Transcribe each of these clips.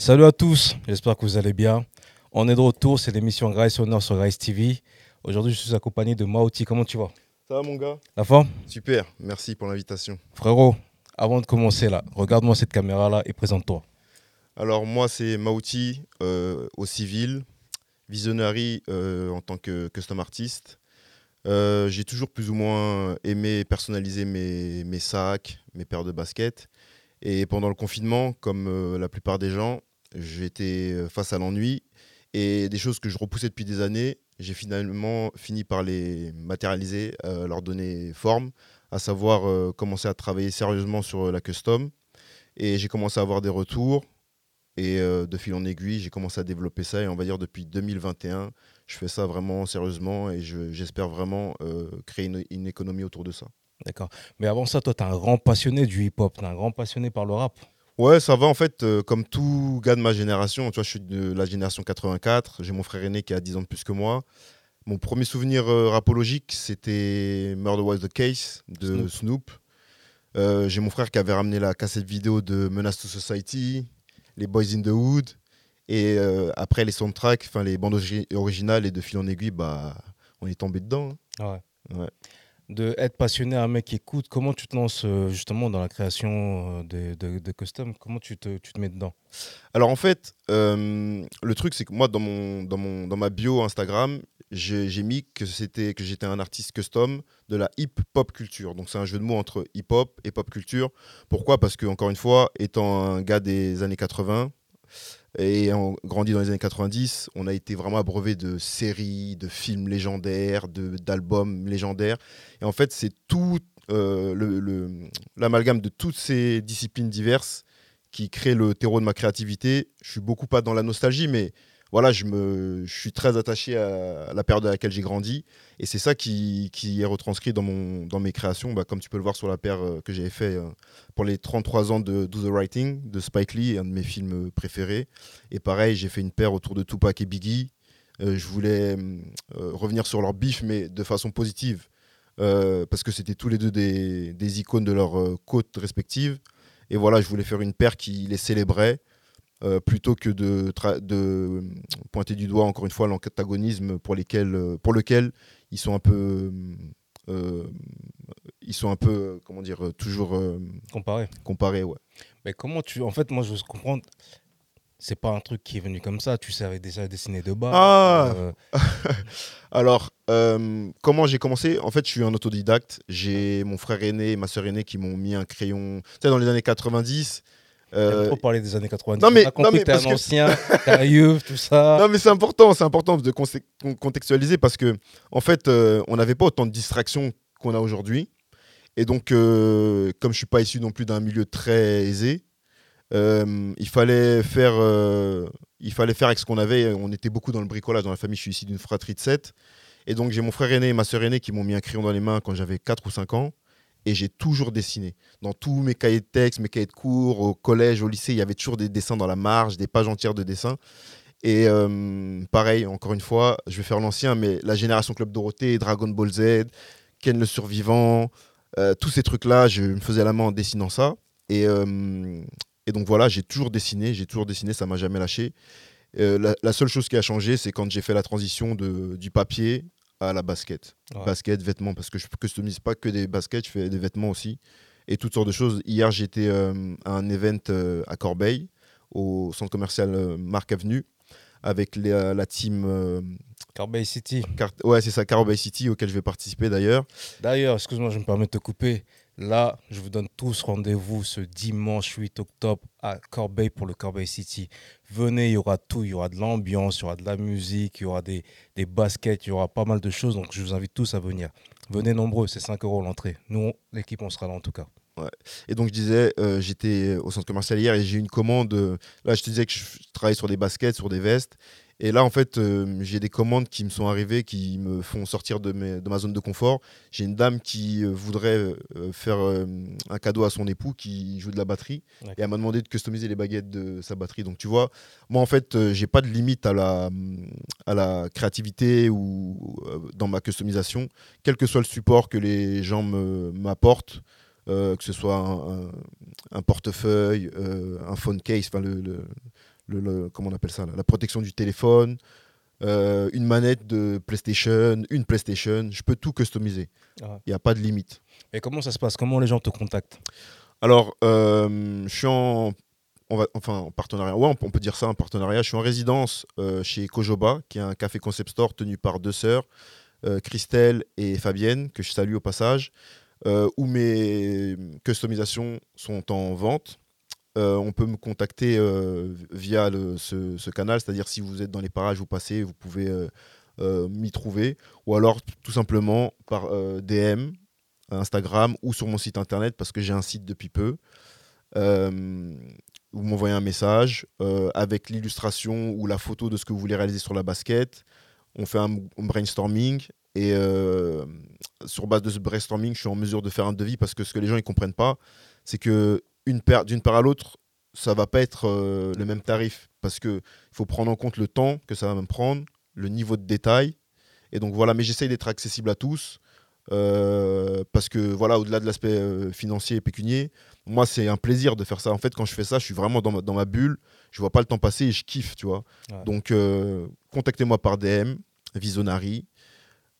Salut à tous, j'espère que vous allez bien. On est de retour, c'est l'émission Grace Honor sur Grace TV. Aujourd'hui, je suis accompagné de Maouti. Comment tu vas? Ça va mon gars? La forme? Super, merci pour l'invitation. Frérot, avant de commencer là, regarde-moi cette caméra là et présente-toi. Alors moi c'est Maouti euh, au civil, visionary euh, en tant que custom artiste. Euh, j'ai toujours plus ou moins aimé personnaliser mes, mes sacs, mes paires de baskets. Et pendant le confinement, comme la plupart des gens, j'étais face à l'ennui et des choses que je repoussais depuis des années, j'ai finalement fini par les matérialiser, leur donner forme, à savoir commencer à travailler sérieusement sur la custom. Et j'ai commencé à avoir des retours, et euh, de fil en aiguille, j'ai commencé à développer ça. Et on va dire depuis 2021, je fais ça vraiment sérieusement et j'espère vraiment euh, créer une, économie autour de ça. D'accord. Mais avant ça, toi, tu es un grand passionné du hip-hop, tu es un grand passionné par le rap. Ouais, ça va en fait, euh, comme tout gars de ma génération. Tu vois, je suis de la génération 84. J'ai mon frère aîné qui a 10 ans de plus que moi. Mon premier souvenir rapologique, c'était Murder Was the Case de Snoop. J'ai mon frère qui avait ramené la cassette vidéo de Menace to Society les Boys in the Hood. Et euh, après les soundtracks, enfin les bandes originales et de fil en aiguille, bah, on est tombé dedans. Hein. Ouais. De être passionné, un mec qui écoute, comment tu te lances euh, justement dans la création euh, de, de, custom? Comment tu te, tu te, mets dedans? Alors en fait, le truc c'est que moi dans, mon, dans, mon, dans ma bio Instagram, j'ai mis que c'était que j'étais un artiste custom de la hip hop culture. Donc c'est un jeu de mots entre hip hop et pop culture. Pourquoi? Parce que encore une fois, étant un gars des années 80 et ayant grandi dans les années 90, on a été vraiment abreuvé de séries, de films légendaires, d'albums légendaires. Et en fait, c'est tout euh, l'amalgame de toutes ces disciplines diverses qui crée le terreau de ma créativité. Je suis beaucoup pas dans la nostalgie, mais voilà, je, me, je suis très attaché à la période à laquelle j'ai grandi. Et c'est ça qui, qui, est retranscrit dans, mon, dans mes créations, bah, comme tu peux le voir sur la paire euh, que j'avais fait euh, pour les 33 ans de Do the Writing de Spike Lee, un de mes films préférés. Et pareil, j'ai fait une paire autour de Tupac et Biggie. Euh, je voulais revenir sur leur bif, mais de façon positive, parce que c'était tous les deux des, des icônes de leurs côtes respectives. Et voilà, je voulais faire une paire qui les célébrait euh, plutôt que de, de, pointer du doigt encore une fois l'antagonisme pour, pour lequel ils sont un peu euh, ils sont un peu comment dire toujours euh, comparés. comparés ouais. Mais comment tu en fait moi je comprends c'est pas un truc qui est venu comme ça tu savais déjà dessiner de bas ah alors comment j'ai commencé? En fait je suis un autodidacte. J'ai mon frère aîné et ma soeur aînée qui m'ont mis un crayon tu sais dans les années 90 euh... trop parler des années 90. Non, mais, on a compris un ancien, un tout ça. Non, mais c'est important, c'est important de contextualiser parce que, en fait, euh, on n'avait pas autant de distractions qu'on a aujourd'hui. Et donc, euh, comme je suis pas issu non plus d'un milieu très aisé, euh, il fallait faire, il fallait faire avec ce qu'on avait. On était beaucoup dans le bricolage dans la famille. Je suis ici d'une fratrie de 7. Et donc, j'ai mon frère aîné et ma soeur aînée qui m'ont mis un crayon dans les mains quand j'avais 4 ou 5 ans et j'ai toujours dessiné. Dans tous mes cahiers de texte, mes cahiers de cours, au collège, au lycée, il y avait toujours des dessins dans la marge, des pages entières de dessins. Et euh, pareil, encore une fois, je vais faire l'ancien, mais la génération Club Dorothée, Dragon Ball Z, Ken le Survivant, euh, tous ces trucs-là, je me faisais la main en dessinant ça. Et, euh, et donc voilà, j'ai toujours dessiné, j'ai toujours dessiné, ça m'a jamais lâché. La, seule chose qui a changé, c'est quand j'ai fait la transition du papier à la basket. Basket, vêtements, parce que je ne customise pas que des baskets, je fais des vêtements aussi. Et toutes sortes de choses. Hier, j'étais euh, à un event euh, à Corbeil, au centre commercial euh, Marc Avenue, avec la team. Corbeil City. ouais, c'est ça, Corbeil City, auquel je vais participer d'ailleurs. D'ailleurs, excuse-moi, je me permets de te couper. Là, je vous donne tous rendez-vous ce dimanche 8 octobre à Corbeil pour le Corbeil City. Venez, il y aura tout. Il y aura de l'ambiance, il y aura de la musique, il y aura des, baskets, il y aura pas mal de choses. Donc, je vous invite tous à venir. Venez nombreux, c'est 5 euros l'entrée. Nous, l'équipe, on sera là en tout cas. Et donc, je disais, euh, j'étais au centre commercial hier et j'ai une commande. Euh, là, je te disais que je travaille sur des baskets, sur des vestes. Et là, en fait, euh, j'ai des commandes qui me sont arrivées qui me font sortir de, de ma zone de confort. J'ai une dame qui euh, voudrait euh, faire un cadeau à son époux qui joue de la batterie. Et elle m'a demandé de customiser les baguettes de sa batterie. Donc, tu vois, moi, en fait, j'ai pas de limite à la, à la créativité ou dans ma customisation, quel que soit le support que les gens m'apportent. que ce soit un, portefeuille, un phone case, enfin le le, le- comment on appelle ça là, La protection du téléphone, euh, une manette de PlayStation, une PlayStation. Je peux tout customiser. Il Ah. n'y a pas de limite. Et comment ça se passe? Comment les gens te contactent? Alors, euh, je suis en, on va, enfin, en partenariat. Ouais, on, peut- dire ça, en partenariat. Je suis en résidence euh, chez Kojoba, qui est un café concept store tenu par deux sœurs, Christelle et Fabienne, que je salue au passage, où mes customisations sont en vente. Euh, on peut me contacter euh, via ce, canal, c'est-à-dire si vous êtes dans les parages, vous passez, vous pouvez euh, m'y trouver, ou alors tout simplement par DM, Instagram ou sur mon site internet parce que j'ai un site depuis peu. Vous m'envoyez un message avec l'illustration ou la photo de ce que vous voulez réaliser sur la basket. On fait un, un brainstorming et sur base de ce brainstorming, je suis en mesure de faire un devis parce que ce que les gens ne comprennent pas, c'est que paire, d'une paire à l'autre, ça va pas être euh, le même tarif parce que il faut prendre en compte le temps que ça va me prendre, le niveau de détail. Et donc voilà, mais j'essaye d'être accessible à tous. euh, parce que voilà, au-delà de l'aspect euh, financier et pécunier, moi c'est un plaisir de faire ça. En fait, quand je fais ça, je suis vraiment dans ma, dans ma bulle. Je vois pas le temps passer et je kiffe, tu vois. Ouais. Donc contactez-moi par DM, Visionary.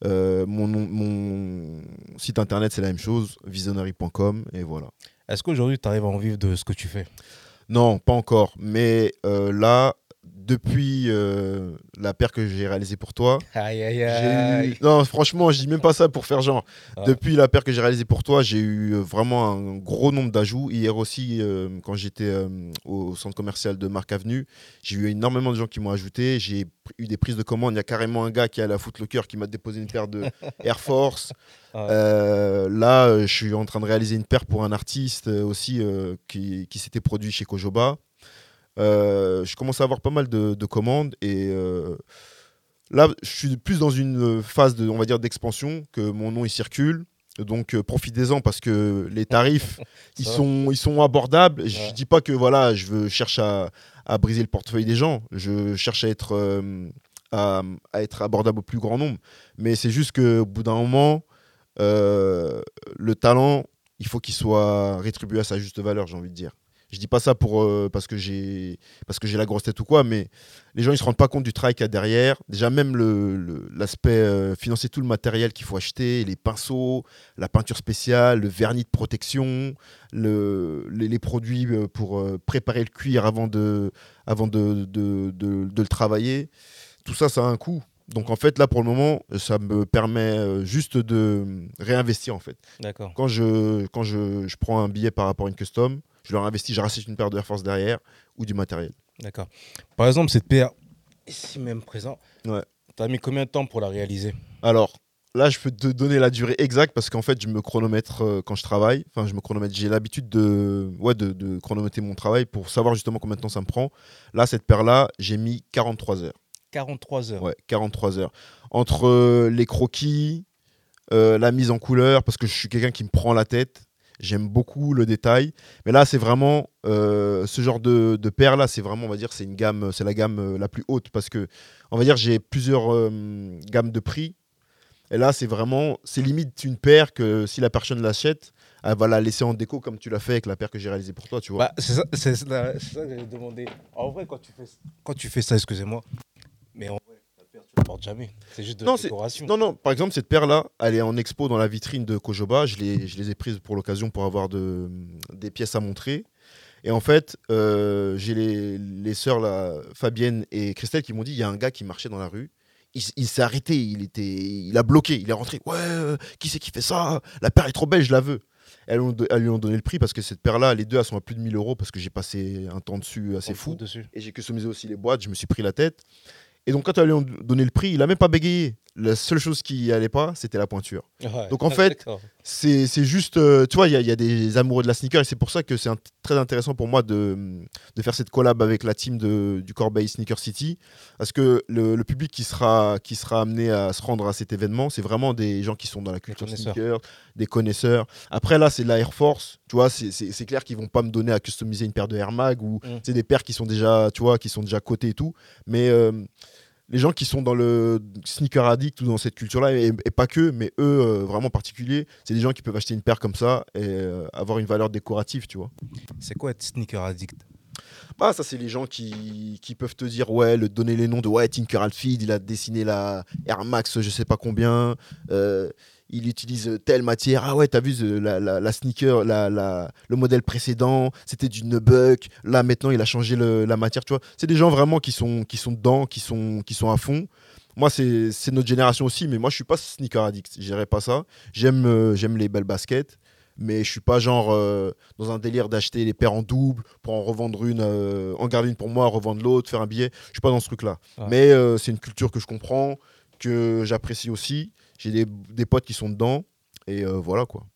Mon, mon site internet c'est la même chose, visionary.com et voilà. Est-ce qu'aujourd'hui, tu arrives à en vivre de ce que tu fais? Non, pas encore. Mais euh, là, depuis euh, la paire que j'ai réalisée pour toi, Aïe, aïe, eu... Non, franchement, je dis même pas ça pour faire genre. Ah. Depuis la paire que j'ai réalisée pour toi, j'ai eu euh, vraiment un gros nombre d'ajouts. Hier aussi, euh, quand j'étais euh, au centre commercial de Marc Avenue, j'ai eu énormément de gens qui m'ont ajouté. J'ai eu des prises de commandes. Il y a carrément un gars qui est allé à Footlocker qui m'a déposé une paire de Air Force. Ah. Là, je suis en train de réaliser une paire pour un artiste aussi qui, qui s'était produit chez Kojoba. Euh, je commence à avoir pas mal de, de commandes et euh, là, je suis plus dans une phase de, on va dire, d'expansion que mon nom il circule. Donc euh, profitez-en parce que les tarifs ils sont, ils sont abordables. Je Ouais. dis pas que voilà, je veux cherche à, à briser le portefeuille des gens. Je cherche à être euh, à, à être abordable au plus grand nombre. Mais c'est juste qu'au bout d'un moment, euh, le talent, il faut qu'il soit rétribué à sa juste valeur, j'ai envie de dire. Je dis pas ça pour, euh, parce que j'ai la grosse tête ou quoi, mais les gens ils se rendent pas compte du travail qu'il y a derrière. Déjà même le- le- l'aspect euh, financier, tout le matériel qu'il faut acheter, les pinceaux, la peinture spéciale, le vernis de protection, le, les, les produits euh, pour euh, préparer le cuir avant de, avant de- de le travailler. Tout ça, ça a un coût. Donc en fait, là pour le moment, ça me permet euh, juste de réinvestir en fait. D'accord. Quand je, quand je, je prends un billet par rapport à une custom, je leur investis, je rachète une paire de Air Force derrière ou du matériel. D'accord. Par exemple, cette paire, ici même présent, Ouais. tu as mis combien de temps pour la réaliser? Alors là, je peux te donner la durée exacte parce qu'en fait, je me chronomètre euh, quand je travaille. Enfin, je me chronomètre. J'ai l'habitude de, ouais, de, de chronométrer mon travail pour savoir justement combien de temps ça me prend. Là, cette paire-là, j'ai mis 43 heures. 43 heures. Ouais, 43 heures. Entre euh, les croquis, euh, la mise en couleur, parce que je suis quelqu'un qui me prend la tête. J'aime beaucoup le détail. Mais là, c'est vraiment euh, ce genre de, de paire là, c'est vraiment, on va dire, c'est une gamme, c'est la gamme la plus haute parce que, on va dire, j'ai plusieurs euh, gammes de prix. Et là, c'est vraiment, c'est limite une paire que si la personne l'achète, elle va la laisser en déco comme tu l'as fait avec la paire que j'ai réalisée pour toi, tu vois. Bah, c'est ça, que j'allais demander. En vrai, quand tu fais, quand tu fais ça, excusez-moi, mais en vrai, la paire, tu la portes jamais. C'est juste de Non, la décoration. Non, non, par exemple, cette paire-là, elle est en expo dans la vitrine de Kojoba. Je les, je les ai prises pour l'occasion pour avoir de, des pièces à montrer. Et en fait, euh, j'ai les, les sœurs là, Fabienne et Christelle qui m'ont dit il y a un gars qui marchait dans la rue. Il, il s'est arrêté, il, était, il a bloqué, il est rentré. Ouais, euh, qui c'est qui fait ça? La paire est trop belle, je la veux. Elles, ont- elles lui ont donné le prix parce que cette paire-là, les deux, elles sont à plus de 1000 euros parce que j'ai passé un temps dessus assez On fou. dessus. Et j'ai customisé aussi les boîtes, je me suis pris la tête. Et donc, quand elles lui ont donné le prix, il a même pas bégayé. La seule chose qui allait pas, c'était la pointure. Ouais. Donc, en fait, D'accord. C'est juste, euh, tu vois, il y, a- il y a des amoureux de la sneaker et c'est pour ça que c'est un- très intéressant pour moi de, de faire cette collab avec la team de, du Corbeil Sneaker City. Parce que le, le public qui sera, qui sera amené à se rendre à cet événement, c'est vraiment des gens qui sont dans la culture sneaker, des connaisseurs. Après, là, c'est de la Air Force. Tu vois, c'est- clair qu'ils vont pas me donner à customiser une paire de Air Mag ou Mm. c'est des paires qui sont déjà, tu vois, qui sont déjà cotées et tout. Mais euh, les gens qui sont dans le sneaker addict ou dans cette culture-là, et, et pas que, mais eux, euh, vraiment particuliers, c'est des gens qui peuvent acheter une paire comme ça et euh, avoir une valeur décorative, tu vois. C'est quoi être sneaker addict? Bah, ça, c'est les gens qui, qui peuvent te dire, ouais, le, donner les noms de ouais, Tinker Hatfield, il a dessiné la Air Max, je sais pas combien. euh, il utilise telle matière. Ah ouais, t'as vu euh, la, la, la sneaker, la, la- le modèle précédent, c'était du Nubuck. Là, maintenant, il a changé le- la matière, tu vois. C'est des gens vraiment qui sont, qui sont dedans, qui sont, qui sont à fond. Moi, c'est notre génération aussi, mais moi, je suis pas sneaker addict. Je dirais pas ça. J'aime euh, j'aime les belles baskets, mais je suis pas genre euh, dans un délire d'acheter les paires en double pour en revendre une, euh, en garder une pour moi, revendre l'autre, faire un billet. Je suis pas dans ce truc-là. Mais euh, c'est une culture que je comprends, que j'apprécie aussi. J'ai des, potes qui sont dedans. Et euh, voilà quoi.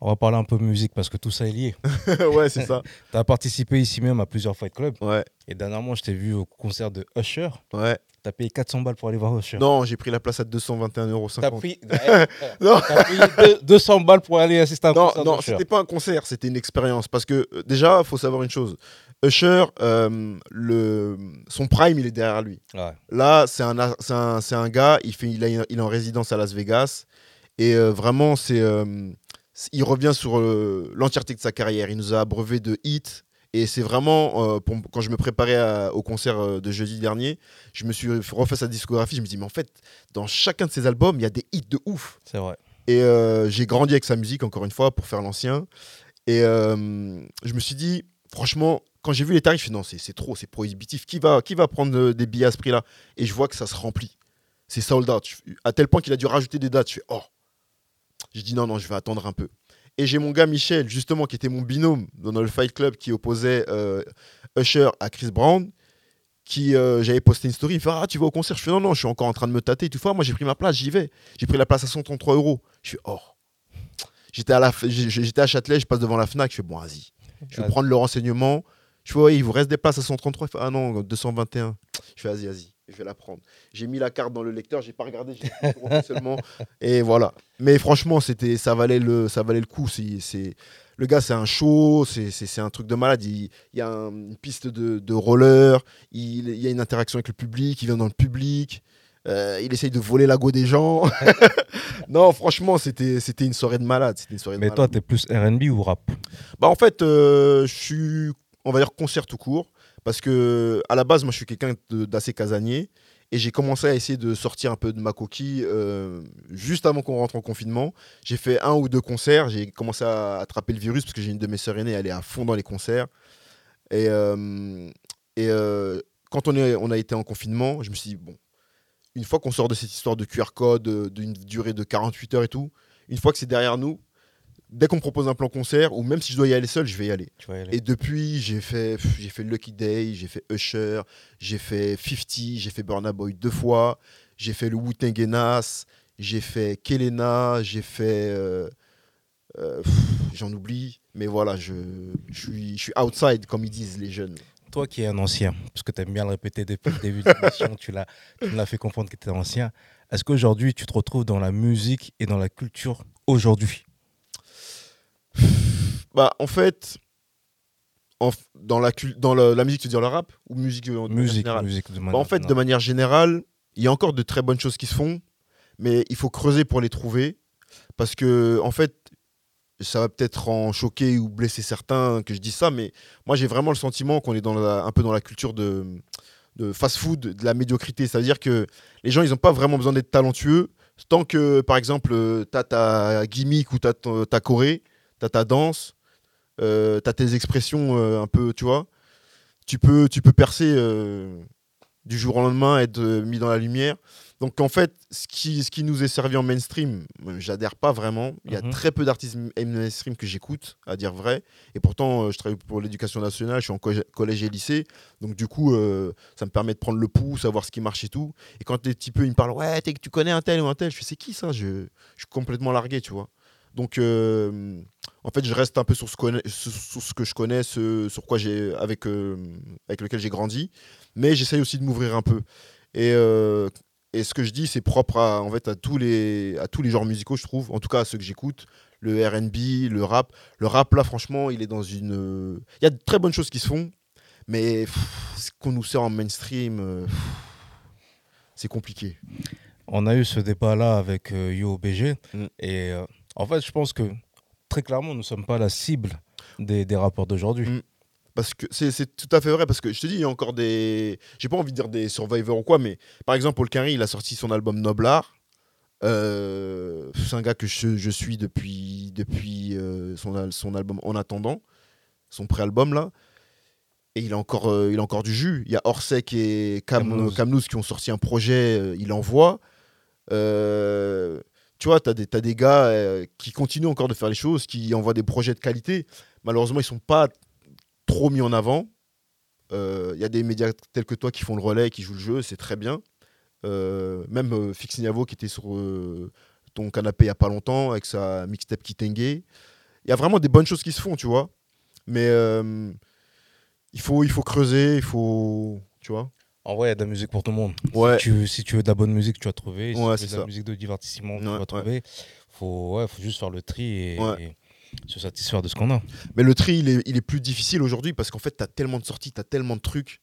On va parler un peu musique parce que tout ça est lié. ouais, c'est ça. Tu as participé ici même à plusieurs Fight Club. Ouais, Et dernièrement, je t'ai vu au concert de Usher. ouais. Tu as payé 400 balles pour aller voir Usher. Non, j'ai pris la place à 221,50 euros. T'as pris, Non. t'as payé deux- 200 balles pour aller assister à un Non, concert non, c'était pas un concert, c'était une expérience. Parce que euh, déjà, faut savoir une chose. Usher, euh, le, son prime, il est derrière lui. Ouais. Là, c'est un, un, un gars, il, fait, il, a- il est en résidence à Las Vegas. Et euh, vraiment, c'est, euh, c'est- il revient sur euh, l'entièreté de sa carrière. Il nous a abreuvé de hits. Et c'est vraiment, euh, pour- quand je me préparais à- au concert euh, de jeudi dernier, je me suis refait sa discographie. Je me dis, mais en fait, dans chacun de ses albums, il y a des hits de ouf. C'est vrai. Et euh, j'ai grandi avec sa musique, encore une fois, pour faire l'ancien. Et euh, je me suis dit, franchement, quand j'ai vu les tarifs, je me suis dit, non, c'est- trop, c'est prohibitif. Qui va, qui va prendre des billets à ce prix-là? Et je vois que ça se remplit. C'est sold out. À tel point qu'il a dû rajouter des dates. Je fais, oh. Je dis, non, non, je vais attendre un peu. Et j'ai mon gars Michel, justement, qui était mon binôme dans le Fight Club, qui opposait euh, Usher à Chris Brown. Qui euh, j'avais posté une story, il me fait Ah, tu vas au concert? Je fais Non, non, je suis encore en train de me tâter. Toutefois, moi j'ai pris ma place, j'y vais. J'ai pris la place à 133 euros. Je fais Oh. J'étais à, la, f- j'ai- j'étais à Châtelet, je passe devant la Fnac, je fais Bon, vas-y. Je vais prendre le renseignement. Je fais Ouais, il vous reste des places à 133 Il fait, Ah non, 221. Je fais Vas-y, vas-y, je vais la prendre. J'ai mis la carte dans le lecteur, j'ai pas regardé, j'ai seulement. Et voilà. Mais franchement, c'était, ça, valait le, ça valait le coup. C'est, le gars, c'est un show, c'est, un truc de malade. Il, il y a un- une piste de, de roller, il, il y a une interaction avec le public, il vient dans le public. euh, il essaye de voler la go des gens. non, franchement, c'était, c'était une soirée de malade. C'était une soirée de Mais malade. toi, t'es plus RB ou rap? Bah en fait, euh, je suis, on va dire concert tout court, parce que à la base, moi, je suis quelqu'un d'assez casanier, et j'ai commencé à essayer de sortir un peu de ma coquille euh, juste avant qu'on rentre en confinement. J'ai fait un ou deux concerts, j'ai commencé à attraper le virus parce que j'ai une de mes sœurs aînées, elle est à fond dans les concerts, et euh, euh, quand on on a été en confinement, je me suis dit bon, une fois qu'on sort de cette histoire de QR code, d'une durée de 48 heures et tout, une fois que c'est derrière nous. Dès qu'on me propose un plan concert, ou même si je dois y aller seul, je vais y aller. Y. Et depuis, j'ai fait, pff, j'ai fait Lucky Day, j'ai fait Usher, j'ai fait 50, j'ai fait Burna Boy deux fois, j'ai fait le Nas, j'ai fait Kelena, j'ai fait. euh, euh, J'en oublie, mais voilà, je, je, suis, je suis outside, comme ils disent les jeunes. Toi qui es un ancien, parce que tu aimes bien le répéter depuis le début de l'émission, tu, l'as fait comprendre que tu étais ancien. Est-ce qu'aujourd'hui, tu te retrouves dans la musique et dans la culture aujourd'hui? Bah, en fait, en dans, la, cul- dans la, la musique, tu veux dire le rap ou musique euh, manière Musique, générale musique de Bah, en fait, de manière générale, il y a encore de très bonnes choses qui se font, mais il faut creuser pour les trouver. Parce que, en fait, ça va peut-être en choquer ou blesser certains que je dis ça, mais moi, j'ai vraiment le sentiment qu'on est dans la- un peu dans la culture de, de fast-food, de la médiocrité. C'est-à-dire que les gens, ils n'ont pas vraiment besoin d'être talentueux. Tant que, par exemple, tu as ta gimmick ou tu as ta choré, tu as ta danse, tu as tes expressions euh, un peu, tu vois, tu peux, tu peux percer euh, du jour au lendemain, être euh, mis dans la lumière. Donc en fait, ce qui, ce qui nous est servi en mainstream, euh, j'adhère pas vraiment. Il y a Mhm. très peu d'artistes mainstream que j'écoute, à dire vrai. Et pourtant, euh, je travaille pour l'éducation nationale, je suis en co- collège et lycée. Donc du coup, euh, ça me permet de prendre le pouls, savoir ce qui marche et tout. Et quand les petits peu, ils me parlent, ouais, t'es- tu connais un tel ou un tel, je fais, c'est qui ça? Je, je suis complètement largué, tu vois. Donc euh, en fait, je reste un peu sur ce, connais- sur- sur ce que je connais, ce, sur quoi j'ai avec, euh, avec lequel j'ai grandi. Mais j'essaye aussi de m'ouvrir un peu. Et, euh, et ce que je dis, c'est propre à, en fait, à, tous les, à tous les genres musicaux, je trouve. En tout cas, à ceux que j'écoute. Le RB, le rap. Le rap, là, franchement, il est dans une. Il y a de très bonnes choses qui se font. Mais pff, ce qu'on nous sert en mainstream, pff, c'est compliqué. On a eu ce débat-là avec euh, YoBG. Mm. Et en fait, je pense que très clairement, nous ne sommes pas la cible des, des rappeurs d'aujourd'hui. Mm. parce que c'est tout à fait vrai parce que je te dis il y a encore des j'ai pas envie de dire des survivors ou quoi mais par exemple Paul Carey il a sorti son album Noblar. Euh, c'est un gars que je, je suis depuis depuis euh, son, al- son album En attendant son pré-album là. Et il a encore euh, il a encore du jus. Il y a Orsec et Cam, qui ont sorti un projet euh, il envoie. Euh, tu vois, tu as, des- gars euh, qui continuent encore de faire les choses, qui envoient des projets de qualité. Malheureusement, ils sont pas trop mis en avant. Euh, Il y a des médias tels que toi qui font le relais, qui jouent le jeu, c'est très bien. Euh, même euh, Fix Niavo qui était sur euh, ton canapé il y a pas longtemps avec sa mixtape Kitenge. Il y a vraiment des bonnes choses qui se font, tu vois. Mais euh, il, faut, il faut creuser, il faut. Tu vois En vrai, il y a de la musique pour tout le monde. Ouais. Si, tu, si tu veux de la bonne musique, tu vas trouver. Si Ouais, tu veux de la ça. musique de divertissement, tu vas trouver. Faut, faut juste faire le tri et, se satisfaire de ce qu'on a. Mais le tri, il est, il est plus difficile aujourd'hui parce qu'en fait, tu as tellement de sorties, tu as tellement de trucs.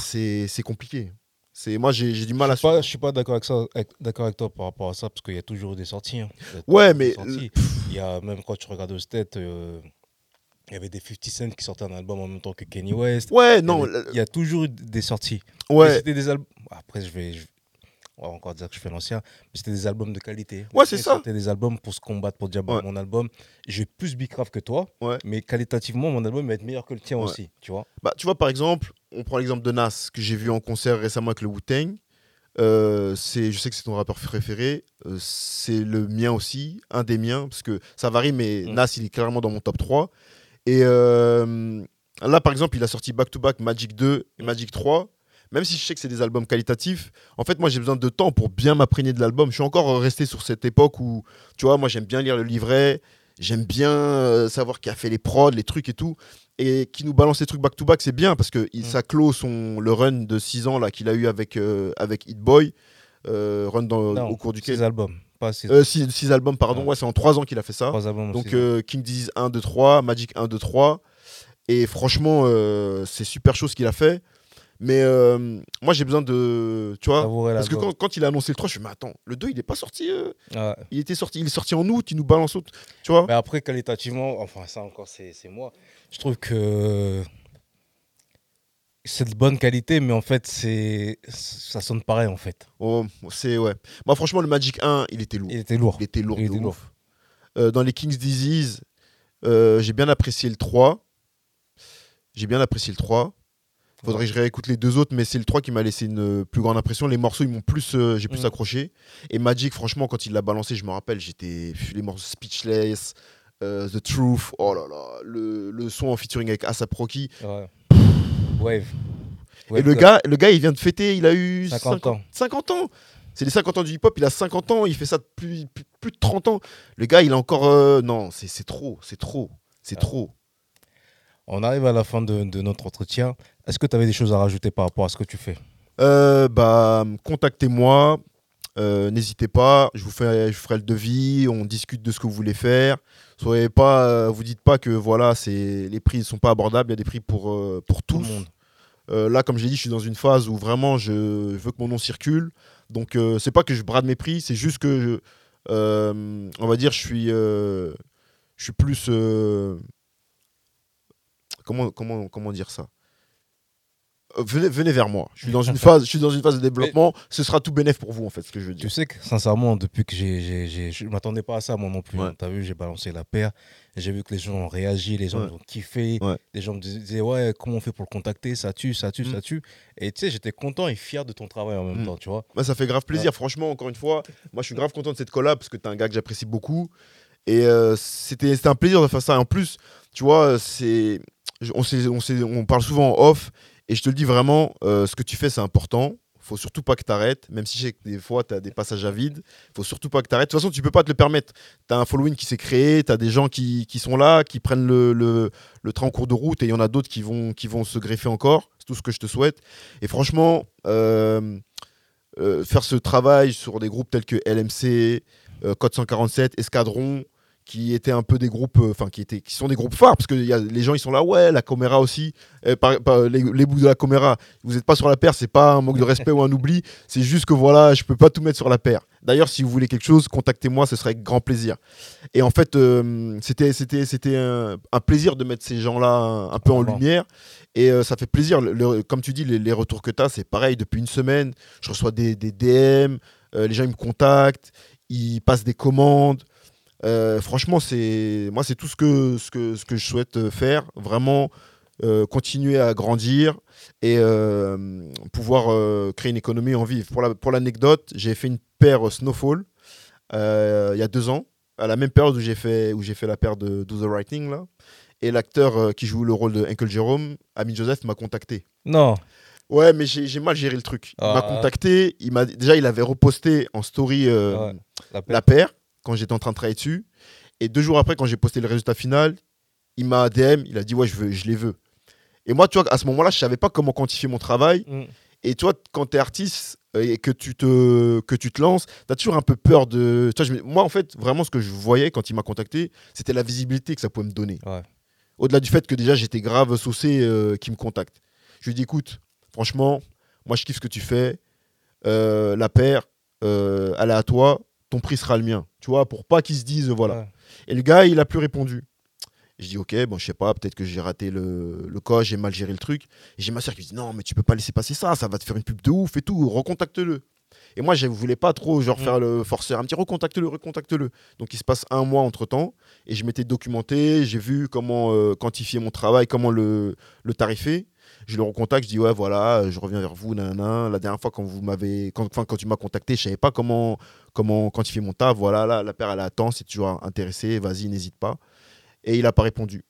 C'est c'est compliqué. C'est Moi, j'ai j'ai du mal Je à suis pas, je suis pas d'accord avec ça, d'accord avec toi par rapport à ça, parce qu'il y a toujours eu des sorties. hein. Ouais, mais sorties. Il y a même quand tu regardes aux States, euh, il y avait des 50 Cent qui sortaient un album en même temps que Kanye West. Ouais, Il y non. avait- il y a toujours eu des sorties. Ouais, C'était des albums. Après, je vais, je- on va encore dire que je fais l'ancien, mais c'était des albums de qualité. Ouais, c'est ça. C'était des albums pour se combattre, pour dire Ouais. mon album, j'ai plus bicrave que toi, Ouais. mais qualitativement, mon album va être meilleur que le tien Ouais. aussi, tu vois. bah, tu vois, par exemple, on prend l'exemple de Nas, que j'ai vu en concert récemment avec le Wu-Tang. Euh, je sais que c'est ton rappeur préféré. euh, c'est le mien aussi, un des miens, parce que ça varie, mais Mm. Nas, il est clairement dans mon top 3. Et euh, là, par exemple, il a sorti back-to-back Magic 2 et. Magic 3. Même si je sais que c'est des albums qualitatifs, en fait, moi, j'ai besoin de temps pour bien m'imprégner de l'album. Je suis encore resté sur cette époque où, tu vois, moi, j'aime bien lire le livret, j'aime bien euh, savoir qui a fait les prods, les trucs et tout. Et qui nous balance les trucs back-to-back, c'est bien parce que il- Mm. ça clôt son, le run de 6 ans là qu'il a eu avec, euh, avec Hit Boy, euh, run dans, Non, au cours duquel. Six albums, pas six, 6 albums, pardon, Ouais. c'est en 3 ans qu'il a fait ça. albums. Donc six euh, King Disease 1, 2, 3, Magic 1, 2, 3. Et franchement, euh, c'est super chose qu'il a fait. Mais euh, moi, j'ai besoin de. Tu vois Savourer Parce que quand, quand il a annoncé le 3, je me suis dit, mais attends, le 2, il n'est pas sorti. euh, Ouais. il était sorti. Il est sorti en août, il nous balance autre. Tu vois Mais après, qualitativement, enfin, ça encore, c'est c'est moi. Je trouve que c'est de bonne qualité, mais en fait, c'est ça sonne pareil, en fait. Oh, c'est ouais. Moi, franchement, le Magic 1, il était lourd. Il était lourd. Il était lourd. Il était lourd. Euh, dans les King's Disease, euh, j'ai bien apprécié le 3. J'ai bien apprécié le 3. Faudrait que je réécoute les deux autres, mais c'est le 3 qui m'a laissé une plus grande impression. Les morceaux, ils m'ont plus, euh, j'ai plus Mm. accroché. Et Magic, franchement, quand il l'a balancé, je me rappelle, j'étais les morceaux Speechless, The Truth, oh là là, le, le son en featuring avec ASAP Rocky. Ouais. Wave. Et Wave le God. gars, le gars, il vient de fêter, il a eu 50 ans. 50 ans. C'est les 50 ans du hip-hop, il a 50 ans, il fait ça depuis plus, plus de 30 ans. Le gars, il a encore. euh, non, c'est c'est trop, c'est trop, c'est Ah. trop. On arrive à la fin de, de notre entretien. Est-ce que tu avais des choses à rajouter par rapport à ce que tu fais? Euh, bah, contactez-moi, euh, n'hésitez pas, je vous, fais, je ferai le devis, on discute de ce que vous voulez faire. Soyez pas, euh, vous dites pas que voilà, c'est les prix ne sont pas abordables, il y a des prix pour, euh, pour Tout tous. le monde. Là, comme j'ai dit, je suis dans une phase où vraiment je veux que mon nom circule. Donc, c'est pas que je brade mes prix, c'est juste que, je- on va dire, je suis, je suis plus. comment, comment, comment dire ça? Venez, venez vers moi. Je suis dans une phase, je suis dans une phase de développement. Ce sera tout bénéf pour vous, en fait, ce que je veux Tu dire. sais que sincèrement, depuis que j'ai, je m'attendais pas à ça moi non plus. Ouais. Tu as vu, j'ai balancé la paire. J'ai vu que les gens ont réagi, les gens Ouais. ont kiffé. Ouais. Les gens me disaient, ouais, comment on fait pour le contacter Ça tue, ça tue, Mm. ça tue. Et tu sais, j'étais content et fier de ton travail en même Mm. temps, tu vois. Moi, ça fait grave plaisir. Franchement, encore une fois, moi, je suis grave content de cette collab parce que tu es un gars que j'apprécie beaucoup. Et euh, c'était c'était un plaisir de faire ça. Et en plus, tu vois, c'est on, s'est- on, s'est- on parle souvent en off. Et je te le dis vraiment, euh, ce que tu fais, c'est important. faut surtout pas que tu arrêtes. Même si des fois, tu as des passages à vide. faut surtout pas que tu arrêtes. De toute façon, tu peux pas te le permettre. Tu as un following qui s'est créé. Tu as des gens qui, qui sont là, qui prennent le, le, train en cours de route. Et il y en a d'autres qui vont, qui vont se greffer encore. C'est tout ce que je te souhaite. Et franchement, euh, euh, faire ce travail sur des groupes tels que LMC, Code 147, Escadron, qui étaient un peu des groupes, euh, enfin qui étaient, qui sont des groupes phares, parce que y a, les gens ils sont là, ouais, la Coméra aussi, par- par- les, les bouts de la Coméra, vous n'êtes pas sur la paire, c'est pas un manque de respect ou un oubli, c'est juste que voilà, je peux pas tout mettre sur la paire. D'ailleurs, si vous voulez quelque chose, contactez-moi, ce serait avec grand plaisir. Et en fait, euh, c'était c'était c'était un, un plaisir de mettre ces gens-là un, un peu en lumière. Et euh, ça fait plaisir. Le- le- comme tu dis, les, les retours que tu as, c'est pareil. Depuis une semaine, je reçois des, des DM, euh, les gens ils me contactent, ils passent des commandes. Euh, franchement, c'est moi, c'est tout ce que, ce, que, ce que je souhaite euh, faire. Vraiment euh, continuer à grandir et euh, pouvoir créer une économie en vivre. Pour la- pour l'anecdote, j'ai fait une paire Snowfall il y a deux ans, à la même période où j'ai fait, où fait la paire de Do the Writing. Là. Et l'acteur qui joue le rôle de Uncle Jerome, Ami Joseph, m'a contacté. Non. Ouais, mais j'ai mal géré le truc. Il m'a Ah. contacté, il m'a déjà il avait reposté en story euh, Ouais, la la paire quand j'étais en train de travailler dessus. Et deux jours après, quand j'ai posté le résultat final, il m'a DM, il a dit ouais, je, veux, je les veux. Et moi, tu vois, à ce moment-là, je savais pas comment quantifier mon travail. Mm. Et toi, quand tu es artiste euh, et que tu te, que tu te lances, tu as toujours un peu peur de. Tu vois, je me- moi, en fait, vraiment, ce que je voyais quand il m'a contacté, c'était la visibilité que ça pouvait me donner. Ouais. Au-delà du fait que déjà, j'étais grave saucé euh, qui me contacte. Je lui ai dit écoute, franchement, moi, je kiffe ce que tu fais. Euh, la paire, euh, elle est à toi. Ton prix sera le mien. Tu vois, pour pas qu'ils se disent, voilà. Ouais. Et le gars, il a plus répondu. Je dis ok, bon, je sais pas, peut-être que j'ai raté le, le coche, j'ai mal géré le truc. Et j'ai ma soeur qui me dit non, mais tu peux pas laisser passer ça, ça va te faire une pub de ouf et tout, recontacte-le. Et moi, je voulais pas trop genre Mm. faire le forceur, à me dire recontacte-le, recontacte-le. Donc il se passe un mois entre temps et je m'étais documenté, j'ai vu comment euh, quantifier mon travail, comment le, le tarifer. Je le recontacte, je dis ouais voilà, je reviens vers vous, nanana. La dernière fois quand vous m'avez, quand, quand tu m'as contacté, je savais pas comment comment quantifier mon taf. Voilà, là, la paire elle attend, si tu es intéressé, vas-y, n'hésite pas. Et il a pas répondu.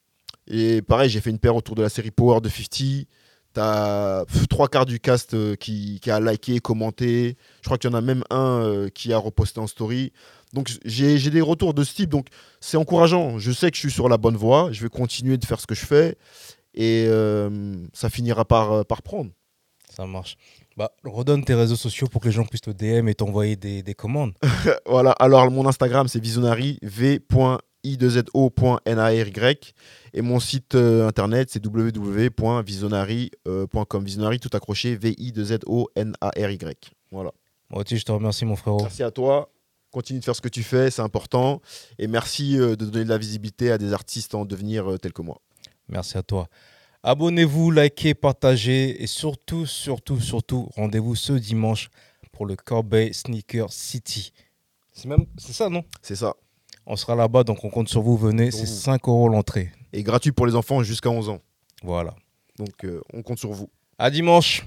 Et pareil, j'ai fait une paire autour de la série Power de 50. T'as trois quarts du cast euh, qui, qui a liké, commenté. Je crois qu'il y en a même un euh, qui a reposté en story. Donc j'ai des retours de ce type. Donc c'est encourageant. Je sais que je suis sur la bonne voie. Je vais continuer de faire ce que je fais. Et euh, ça finira par, euh, par prendre. Ça marche. Bah, redonne tes réseaux sociaux pour que les gens puissent te DM et t'envoyer des, des commandes. voilà. Alors mon Instagram c'est visionary v.i2zo.nary. Et mon site euh, internet c'est www.visionary.com. Visionary tout accroché v-i-2-z-o-n-a-r-y. Voilà. Moi aussi, je te remercie, mon frérot. Merci à toi. Continue de faire ce que tu fais, c'est important. Et merci euh, de donner de la visibilité à des artistes en devenir euh, tels que moi. Merci à toi. Abonnez-vous, likez, partagez et surtout, surtout, surtout, rendez-vous ce dimanche pour le Corbeil Sneaker City. C'est ça, non? C'est ça. On sera là-bas, donc on compte sur vous. Venez, c'est 5 euros l'entrée. Et gratuit pour les enfants jusqu'à 11 ans. Voilà. Donc euh, on compte sur vous. À dimanche.